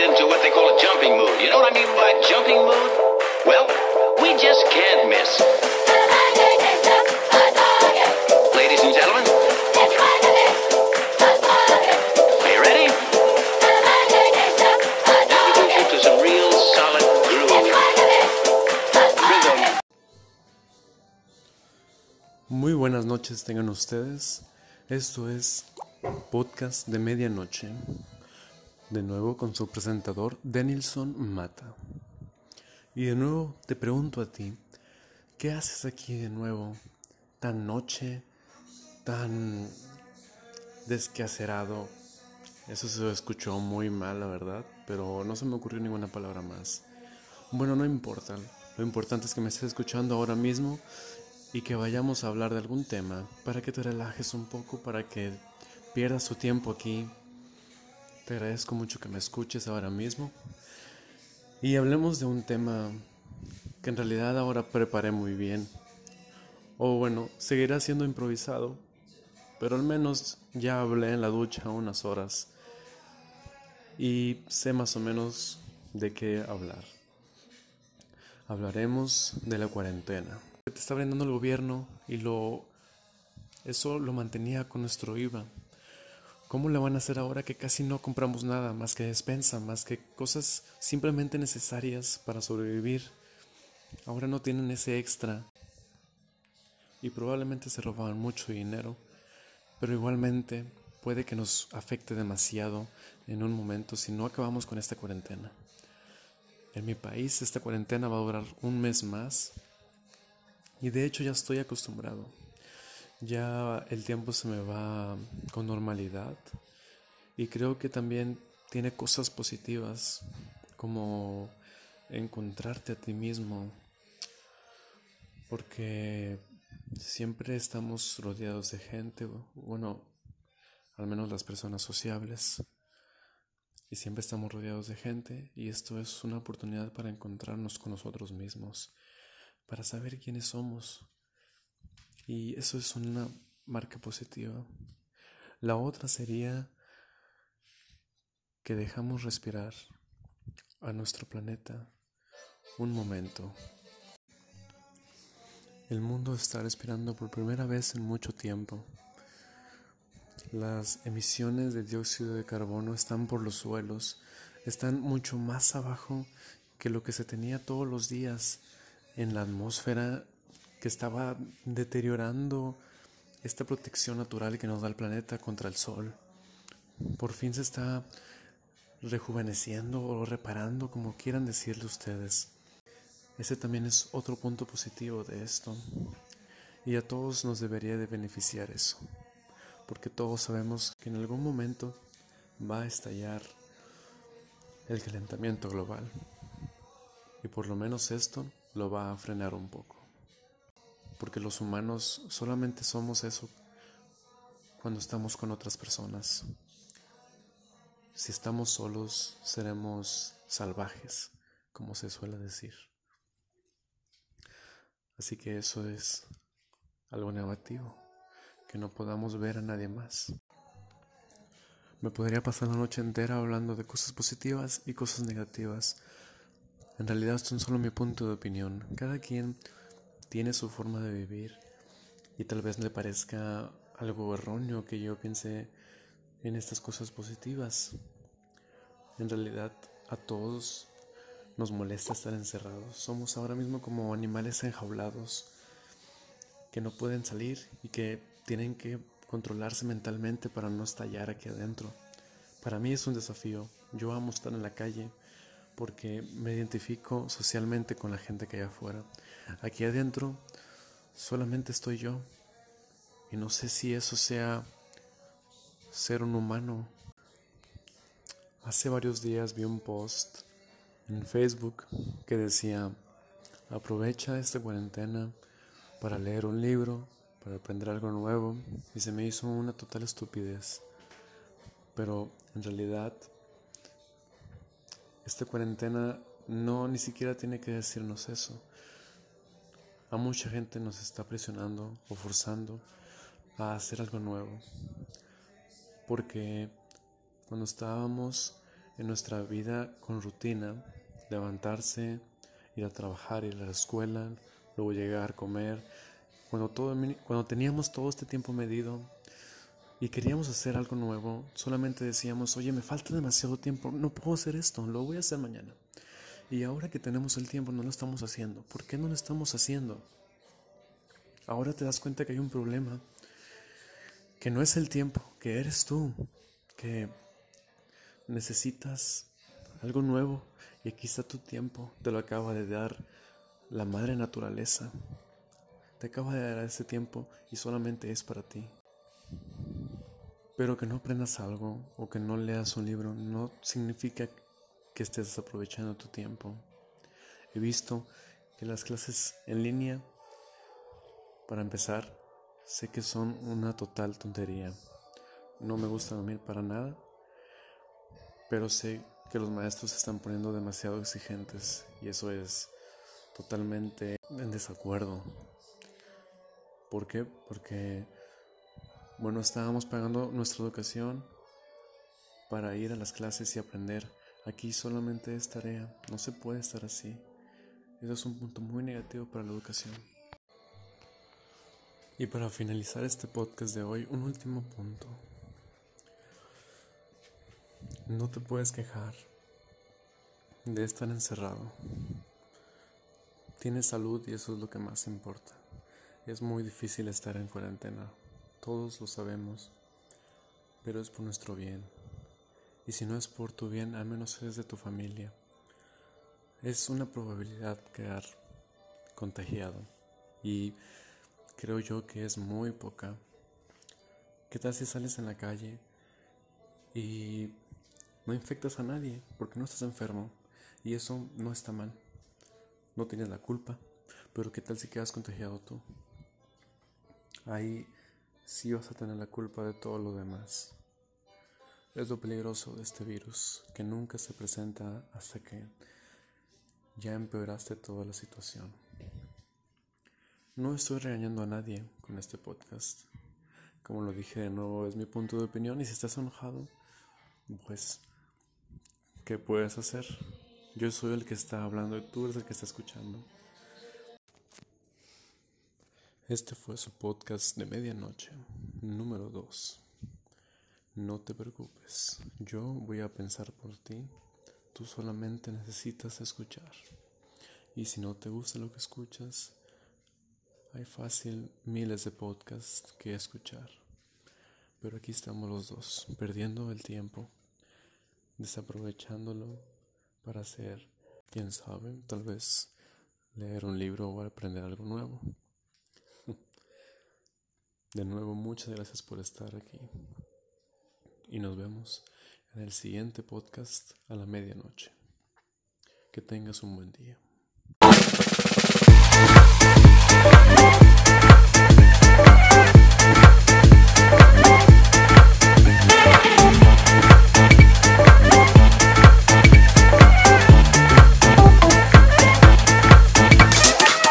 get into what they call a jumping mood. You know what I mean by jumping mood? Well, we just can't miss. Ladies and gentlemen, are you ready? To some real solid. Muy buenas noches tengan ustedes. Esto es Podcast de Medianoche. De nuevo con su presentador Denilson Mata. Y de nuevo te pregunto a ti, ¿qué haces aquí de nuevo? Tan noche, tan desquacerado. Eso se escuchó muy mal, la verdad, pero no se me ocurrió ninguna palabra más. Bueno, no importa. Lo importante es que me estés escuchando ahora mismo y que vayamos a hablar de algún tema para que te relajes un poco, para que pierdas tu tiempo aquí. Te agradezco mucho que me escuches ahora mismo y hablemos de un tema que en realidad ahora preparé muy bien. O bueno, seguirá siendo improvisado, pero al menos ya hablé en la ducha unas horas y sé más o menos de qué hablar. Hablaremos de la cuarentena te está brindando el gobierno y lo eso lo mantenía con nuestro IVA. ¿Cómo le van a hacer ahora que casi no compramos nada más que despensa, más que cosas simplemente necesarias para sobrevivir? Ahora no tienen ese extra y probablemente se robaban mucho dinero, pero igualmente puede que nos afecte demasiado en un momento si no acabamos con esta cuarentena. En mi país esta cuarentena va a durar un mes más y de hecho ya estoy acostumbrado. Ya el tiempo se me va con normalidad. Y creo que también tiene cosas positivas como encontrarte a ti mismo. Porque siempre estamos rodeados de gente, bueno, al menos las personas sociables. Y siempre estamos rodeados de gente y esto es una oportunidad para encontrarnos con nosotros mismos para saber quiénes somos. Y eso es una marca positiva. La otra sería que dejamos respirar a nuestro planeta un momento. El mundo está respirando por primera vez en mucho tiempo. Las emisiones de dióxido de carbono están por los suelos, están mucho más abajo que lo que se tenía todos los días en la atmósfera que estaba deteriorando esta protección natural que nos da el planeta contra el sol. Por fin se está rejuveneciendo o reparando, como quieran decirle ustedes. Ese también es otro punto positivo de esto. Y a todos nos debería de beneficiar eso. Porque todos sabemos que en algún momento va a estallar el calentamiento global. Y por lo menos esto lo va a frenar un poco. Porque los humanos solamente somos eso cuando estamos con otras personas. Si estamos solos, seremos salvajes, como se suele decir. Así que eso es algo negativo, que no podamos ver a nadie más. Me podría pasar la noche entera hablando de cosas positivas y cosas negativas, en realidad esto es solo mi punto de opinión. Cada quien tiene su forma de vivir y tal vez le parezca algo erróneo que yo piense en estas cosas positivas. En realidad a todos nos molesta estar encerrados. Somos ahora mismo como animales enjaulados que no pueden salir y que tienen que controlarse mentalmente para no estallar aquí adentro. Para mí es un desafío. Yo amo estar en la calle porque me identifico socialmente con la gente que hay afuera. Aquí adentro solamente estoy yo y no sé si eso sea ser un humano. Hace varios días vi un post en Facebook que decía, aprovecha esta cuarentena para leer un libro, para aprender algo nuevo y se me hizo una total estupidez. Pero en realidad esta cuarentena no ni siquiera tiene que decirnos eso. A mucha gente nos está presionando o forzando a hacer algo nuevo. Porque cuando estábamos en nuestra vida con rutina, levantarse, ir a trabajar, ir a la escuela, luego llegar, comer, cuando, todo, cuando teníamos todo este tiempo medido y queríamos hacer algo nuevo, solamente decíamos, oye, me falta demasiado tiempo, no puedo hacer esto, lo voy a hacer mañana. Y ahora que tenemos el tiempo no lo estamos haciendo. ¿Por qué no lo estamos haciendo? Ahora te das cuenta que hay un problema, que no es el tiempo, que eres tú, que necesitas algo nuevo y aquí está tu tiempo, te lo acaba de dar la madre naturaleza. Te acaba de dar ese tiempo y solamente es para ti. Pero que no aprendas algo o que no leas un libro no significa que estés desaprovechando tu tiempo. He visto que las clases en línea, para empezar, sé que son una total tontería. No me gusta dormir para nada, pero sé que los maestros se están poniendo demasiado exigentes y eso es totalmente en desacuerdo. ¿Por qué? Porque, bueno, estábamos pagando nuestra educación para ir a las clases y aprender. Aquí solamente es tarea, no se puede estar así. Eso es un punto muy negativo para la educación. Y para finalizar este podcast de hoy, un último punto. No te puedes quejar de estar encerrado. Tienes salud y eso es lo que más importa. Es muy difícil estar en cuarentena, todos lo sabemos, pero es por nuestro bien. Y si no es por tu bien, al menos es de tu familia. Es una probabilidad quedar contagiado y creo yo que es muy poca. ¿Qué tal si sales en la calle y no infectas a nadie porque no estás enfermo? Y eso no está mal. No tienes la culpa. Pero ¿qué tal si quedas contagiado tú? ahí sí vas a tener la culpa de todo lo demás. Es lo peligroso de este virus, que nunca se presenta hasta que ya empeoraste toda la situación. No estoy regañando a nadie con este podcast. Como lo dije de nuevo, es mi punto de opinión y si estás enojado, pues, ¿qué puedes hacer? Yo soy el que está hablando y tú eres el que está escuchando. Este fue su podcast de medianoche, número 2. No te preocupes, yo voy a pensar por ti, tú solamente necesitas escuchar. Y si no te gusta lo que escuchas, hay fácil miles de podcasts que escuchar. Pero aquí estamos los dos, perdiendo el tiempo, desaprovechándolo para hacer, quién sabe, tal vez leer un libro o aprender algo nuevo. De nuevo, muchas gracias por estar aquí. Y nos vemos en el siguiente podcast a la medianoche. Que tengas un buen día.